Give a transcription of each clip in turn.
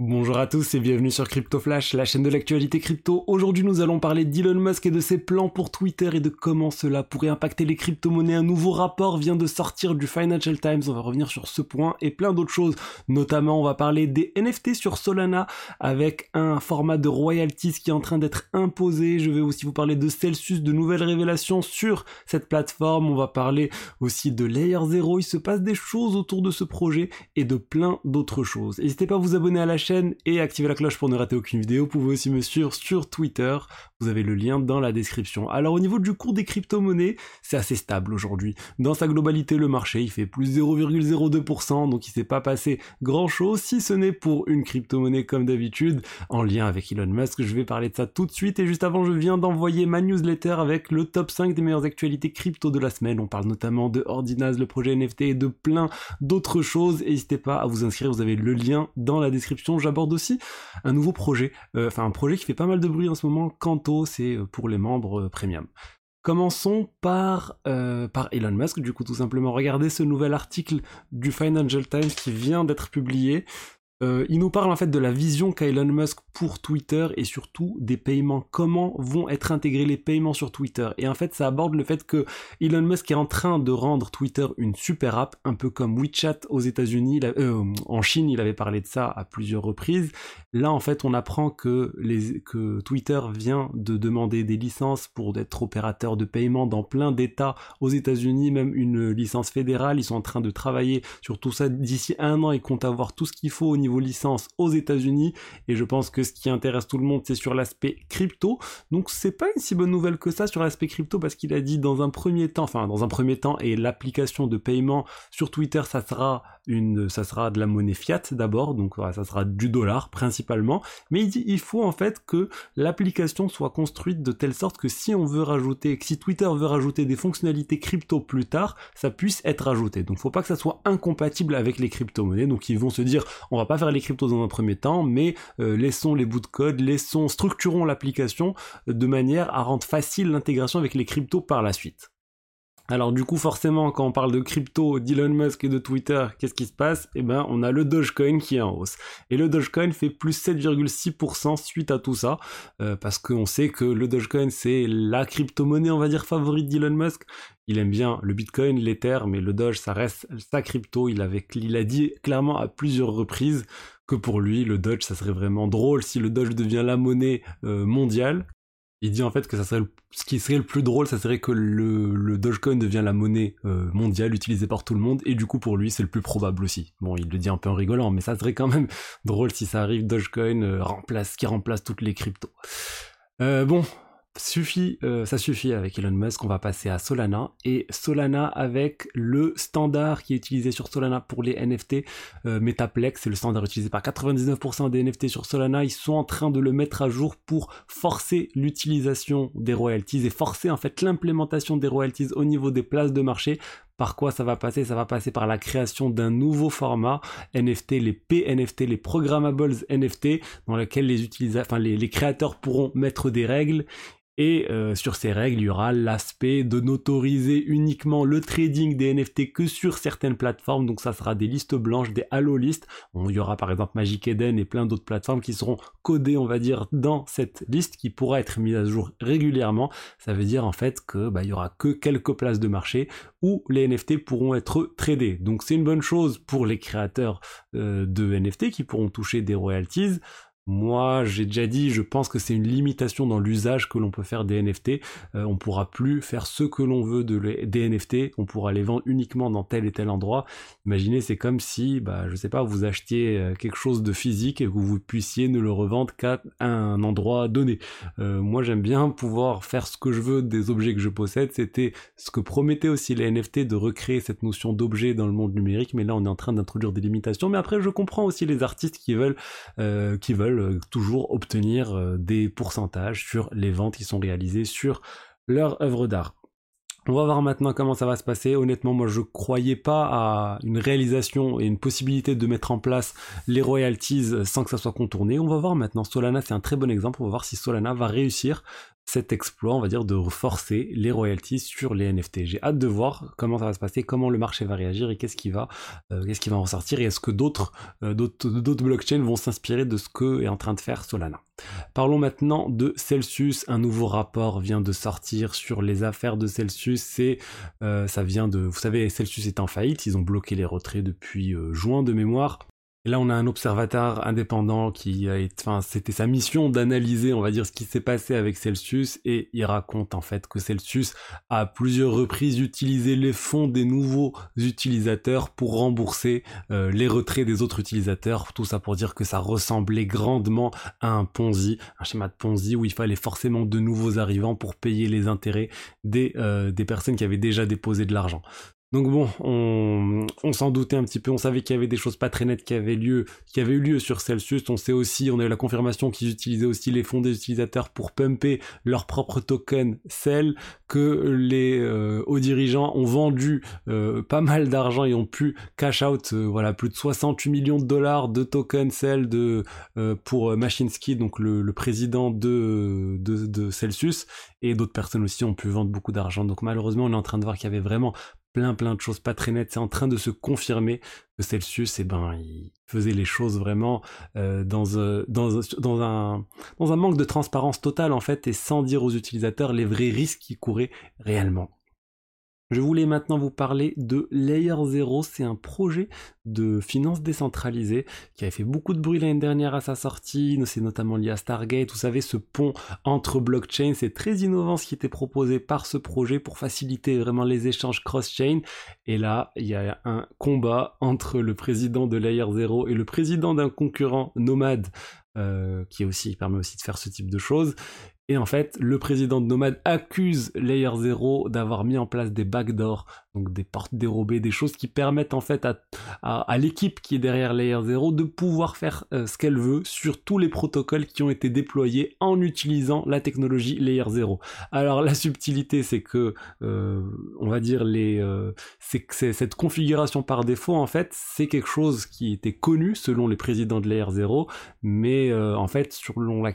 Bonjour à tous et bienvenue sur Crypto Flash, la chaîne de l'actualité crypto. Aujourd'hui, nous allons parler d'Elon Musk et de ses plans pour Twitter et de comment cela pourrait impacter les crypto-monnaies. Un nouveau rapport vient de sortir du Financial Times. On va revenir sur ce point et plein d'autres choses. Notamment, on va parler des NFT sur Solana avec un format de royalties qui est en train d'être imposé. Je vais aussi vous parler de Celsius, de nouvelles révélations sur cette plateforme. On va parler aussi de Layer 0. Il se passe des choses autour de ce projet et de plein d'autres choses. N'hésitez pas à vous abonner à la chaîne chaîne et activez la cloche pour ne rater aucune vidéo. Vous pouvez aussi me suivre sur Twitter. Vous avez le lien dans la description. Alors au niveau du cours des crypto-monnaies, c'est assez stable aujourd'hui. Dans sa globalité, le marché, il fait plus 0,02%, donc il s'est pas passé grand chose, si ce n'est pour une crypto-monnaie comme d'habitude, en lien avec Elon Musk. Je vais parler de ça tout de suite. Et juste avant, je viens d'envoyer ma newsletter avec le top 5 des meilleures actualités crypto de la semaine. On parle notamment de Ordinaz, le projet NFT et de plein d'autres choses. N'hésitez pas à vous inscrire, vous avez le lien dans la description j'aborde aussi un nouveau projet, euh, enfin un projet qui fait pas mal de bruit en ce moment, Kanto, c'est euh, pour les membres euh, premium. Commençons par, par Elon Musk, du coup tout simplement regardez ce nouvel article du Financial Times qui vient d'être publié. Il nous parle en fait de la vision qu'a Elon Musk pour Twitter et surtout des paiements. Comment vont être intégrés les paiements sur Twitter? Et en fait, ça aborde le fait que Elon Musk est en train de rendre Twitter une super app, un peu comme WeChat aux États-Unis. Euh, en Chine, il avait parlé de ça à plusieurs reprises. Là, en fait, on apprend que, que Twitter vient de demander des licences pour être opérateur de paiement dans plein d'États aux États-Unis, même une licence fédérale. Ils sont en train de travailler sur tout ça d'ici un an. Ils comptent avoir tout ce qu'il faut au niveau licence aux États-Unis. Et je pense que ce qui intéresse tout le monde, c'est sur l'aspect crypto. Donc c'est pas une si bonne nouvelle que ça sur l'aspect crypto parce qu'il a dit dans un premier temps, enfin dans un premier temps, et l'application de paiement sur Twitter, ça sera une, ça sera de la monnaie fiat d'abord, donc ça sera du dollar principalement. Mais il dit il faut en fait que l'application soit construite de telle sorte que si on veut rajouter, que si Twitter veut rajouter des fonctionnalités crypto plus tard, ça puisse être ajouté. Donc faut pas que ça soit incompatible avec les crypto-monnaies. Donc ils vont se dire on va pas faire les cryptos dans un premier temps, mais euh, laissons les bouts de code, laissons, structurons l'application de manière à rendre facile l'intégration avec les cryptos par la suite. Alors du coup forcément quand on parle de crypto, d'Elon Musk et de Twitter, qu'est-ce qui se passe? Eh ben on a le Dogecoin qui est en hausse. Et le Dogecoin fait plus 7,6% suite à tout ça, euh, parce qu'on sait que le Dogecoin c'est la crypto-monnaie on va dire favorite d'Elon Musk. Il aime bien le Bitcoin, l'Ether, mais le Doge ça reste sa crypto. Il, avait, il a dit clairement à plusieurs reprises que pour lui le Doge ça serait vraiment drôle si le Doge devient la monnaie euh, mondiale il dit en fait que ce qui serait le plus drôle, ça serait que le, Dogecoin devient la monnaie euh, mondiale utilisée par tout le monde, et du coup pour lui c'est le plus probable aussi. Bon, il le dit un peu en rigolant, mais ça serait quand même drôle si ça arrive, Dogecoin euh, qui remplace toutes les cryptos. Euh, bon, suffit, euh, ça suffit avec Elon Musk, on va passer à Solana. Et Solana avec le standard qui est utilisé sur Solana pour les NFT, euh, Metaplex, c'est le standard utilisé par 99% des NFT sur Solana, ils sont en train de le mettre à jour pour forcer l'utilisation des royalties et forcer en fait l'implémentation des royalties au niveau des places de marché. Par quoi ça va passer? Ça va passer par la création d'un nouveau format NFT, les PNFT, les Programmables NFT, dans lequel les créateurs pourront mettre des règles et euh, sur ces règles, il y aura l'aspect de n'autoriser uniquement le trading des NFT que sur certaines plateformes. Donc ça sera des listes blanches, des halo listes. il y aura par exemple Magic Eden et plein d'autres plateformes qui seront codées, on va dire, dans cette liste qui pourra être mise à jour régulièrement. Ça veut dire en fait que bah, aura que quelques places de marché où les NFT pourront être tradés. Donc c'est une bonne chose pour les créateurs euh, de NFT qui pourront toucher des royalties. Moi, j'ai déjà dit, je pense que c'est une limitation dans l'usage que l'on peut faire des NFT. Euh, on pourra plus faire ce que l'on veut de des NFT. On pourra les vendre uniquement dans tel et tel endroit. Imaginez, c'est comme si, bah, je sais pas, vous achetiez euh, quelque chose de physique et que vous puissiez ne le revendre qu'à un endroit donné. Euh, moi, j'aime bien pouvoir faire ce que je veux des objets que je possède. C'était ce que promettaient aussi les NFT de recréer cette notion d'objet dans le monde numérique. Mais là, on est en train d'introduire des limitations. Mais après, je comprends aussi les artistes qui veulent, qui veulent euh, toujours obtenir euh, des pourcentages sur les ventes qui sont réalisées sur leur œuvre d'art. On va voir maintenant comment ça va se passer. Honnêtement, moi je croyais pas à une réalisation et une possibilité de mettre en place les royalties sans que ça soit contourné. On va voir maintenant. Solana, c'est un très bon exemple. On va voir si Solana va réussir cet exploit, on va dire, de forcer les royalties sur les NFT. J'ai hâte de voir comment ça va se passer, comment le marché va réagir et qu'est-ce qui va, euh, en ressortir et est-ce que d'autres, euh, d'autres blockchains vont s'inspirer de ce que est en train de faire Solana. Parlons maintenant de Celsius. Un nouveau rapport vient de sortir sur les affaires de Celsius. C'est, euh, ça vient de, vous savez, Celsius est en faillite. Ils ont bloqué les retraits depuis juin de mémoire. Et là, on a un observateur indépendant qui a été, enfin, c'était sa mission d'analyser, on va dire, ce qui s'est passé avec Celsius, et il raconte en fait que Celsius a à plusieurs reprises utilisé les fonds des nouveaux utilisateurs pour rembourser euh, les retraits des autres utilisateurs. Tout ça pour dire que ça ressemblait grandement à un Ponzi, un schéma de Ponzi où il fallait forcément de nouveaux arrivants pour payer les intérêts des, euh, des personnes qui avaient déjà déposé de l'argent. Donc bon, on, s'en doutait un petit peu, on savait qu'il y avait des choses pas très nettes qui avaient lieu, eu lieu sur Celsius. On sait aussi, on a eu la confirmation qu'ils utilisaient aussi les fonds des utilisateurs pour pumper leur propre token Cell, que les euh, hauts dirigeants ont vendu euh, pas mal d'argent et ont pu cash out, euh, voilà, plus de 68 millions de dollars de tokens Cell de pour Machinsky, donc le, président de, de, de Celsius, et d'autres personnes aussi ont pu vendre beaucoup d'argent. Donc malheureusement, on est en train de voir qu'il y avait vraiment plein plein de choses pas très nettes. C'est en train de se confirmer que Celsius, eh ben, il faisait les choses vraiment euh, dans, euh, dans, un, dans un manque de transparence totale en fait et sans dire aux utilisateurs les vrais risques qu'ils couraient réellement. Je voulais maintenant vous parler de Layer Zero. C'est un projet de finance décentralisée qui avait fait beaucoup de bruit l'année dernière à sa sortie. C'est notamment lié à Stargate. Vous savez, ce pont entre blockchains, c'est très innovant ce qui était proposé par ce projet pour faciliter vraiment les échanges cross-chain. Et là, il y a un combat entre le président de Layer Zero et le président d'un concurrent nomade euh, qui permet aussi de faire ce type de choses. Et en fait, le président de Nomad accuse Layer Zero d'avoir mis en place des backdoors donc des portes dérobées, des choses qui permettent en fait à, à, l'équipe qui est derrière Layer 0 de pouvoir faire euh, ce qu'elle veut sur tous les protocoles qui ont été déployés en utilisant la technologie Layer 0. Alors la subtilité c'est que euh, on va dire les euh, c'est que cette configuration par défaut en fait c'est quelque chose qui était connu selon les présidents de Layer 0 mais en fait sur, la,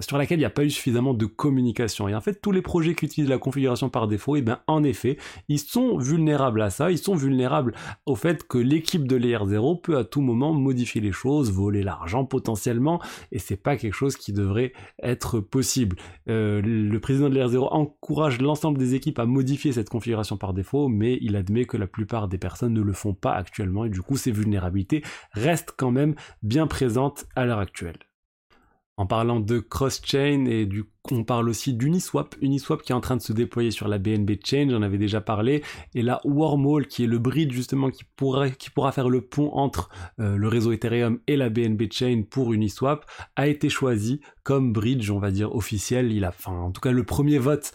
sur laquelle il n'y a pas eu suffisamment de communication et en fait tous les projets qui utilisent la configuration par défaut et eh ben en effet ils sont vulnérables à ça, ils sont vulnérables au fait que l'équipe de l'ER 0 peut à tout moment modifier les choses, voler l'argent potentiellement, et c'est pas quelque chose qui devrait être possible. Euh, le président de l'ER 0 encourage l'ensemble des équipes à modifier cette configuration par défaut, mais il admet que la plupart des personnes ne le font pas actuellement, et du coup ces vulnérabilités restent quand même bien présentes à l'heure actuelle. En parlant de cross-chain et du on parle aussi d'Uniswap, Uniswap qui est en train de se déployer sur la BNB Chain, j'en avais déjà parlé, et là Wormhole qui est le bridge justement qui pourrait qui pourra faire le pont entre euh, le réseau Ethereum et la BNB Chain pour Uniswap a été choisi comme bridge, on va dire officiel. Il a, enfin, en tout cas, le premier vote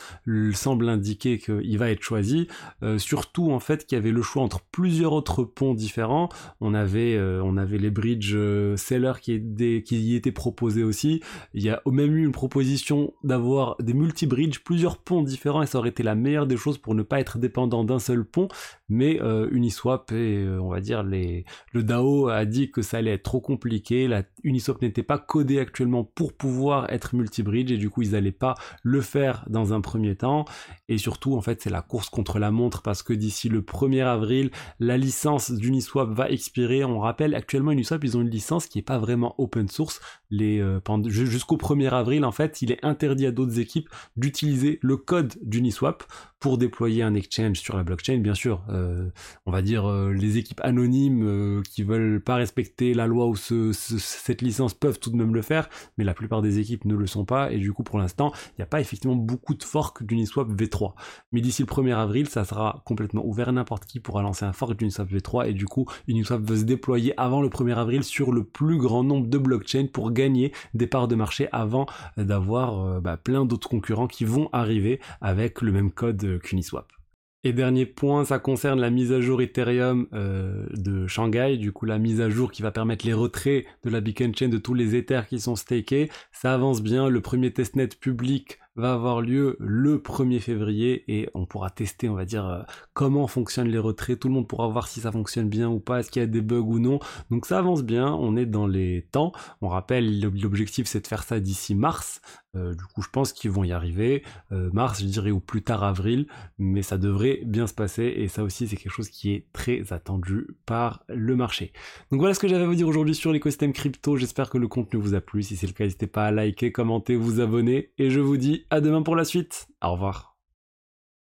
semble indiquer qu'il va être choisi. Euh, surtout en fait qu'il y avait le choix entre plusieurs autres ponts différents. On avait, euh, on avait les bridges sellers qui, qui y étaient proposés aussi. Il y a même eu une proposition d'avoir des multi-bridges, plusieurs ponts différents, et ça aurait été la meilleure des choses pour ne pas être dépendant d'un seul pont, mais euh, Uniswap et euh, on va dire les, le DAO a dit que ça allait être trop compliqué, la Uniswap n'était pas codé actuellement pour pouvoir être multi-bridge, et du coup ils n'allaient pas le faire dans un premier temps, et surtout en fait c'est la course contre la montre, parce que d'ici le 1er avril, la licence d'Uniswap va expirer, on rappelle actuellement Uniswap ils ont une licence qui est pas vraiment open source, euh, jusqu'au 1er avril en fait il est interdit à d'autres équipes d'utiliser le code d'Uniswap pour déployer un exchange sur la blockchain, bien sûr. Euh, on va dire euh, les équipes anonymes euh, qui veulent pas respecter la loi ou cette licence peuvent tout de même le faire, mais la plupart des équipes ne le sont pas et du coup pour l'instant il n'y a pas effectivement beaucoup de forks d'Uniswap V3. Mais d'ici le 1er avril ça sera complètement ouvert, n'importe qui pourra lancer un fork d'Uniswap V3 et du coup Uniswap veut se déployer avant le 1er avril sur le plus grand nombre de blockchains pour gagner des parts de marché avant d'avoir bah, plein d'autres concurrents qui vont arriver avec le même code qu'Uniswap. Et dernier point, ça concerne la mise à jour Ethereum euh, de Shanghai, du coup la mise à jour qui va permettre les retraits de la beacon chain de tous les Ethers qui sont stakés. Ça avance bien, le premier testnet public va avoir lieu le 1er février et on pourra tester, on va dire, euh, comment fonctionnent les retraits. Tout le monde pourra voir si ça fonctionne bien ou pas, est-ce qu'il y a des bugs ou non. Donc ça avance bien, on est dans les temps. On rappelle, l'objectif c'est de faire ça d'ici mars. Euh, du coup, je pense qu'ils vont y arriver. Euh, mars, je dirais, ou plus tard avril, mais ça devrait bien se passer. Et ça aussi, c'est quelque chose qui est très attendu par le marché. Donc voilà ce que j'avais à vous dire aujourd'hui sur l'écosystème crypto. J'espère que le contenu vous a plu. Si c'est le cas, n'hésitez pas à liker, commenter, vous abonner. Et je vous dis à demain pour la suite. Au revoir.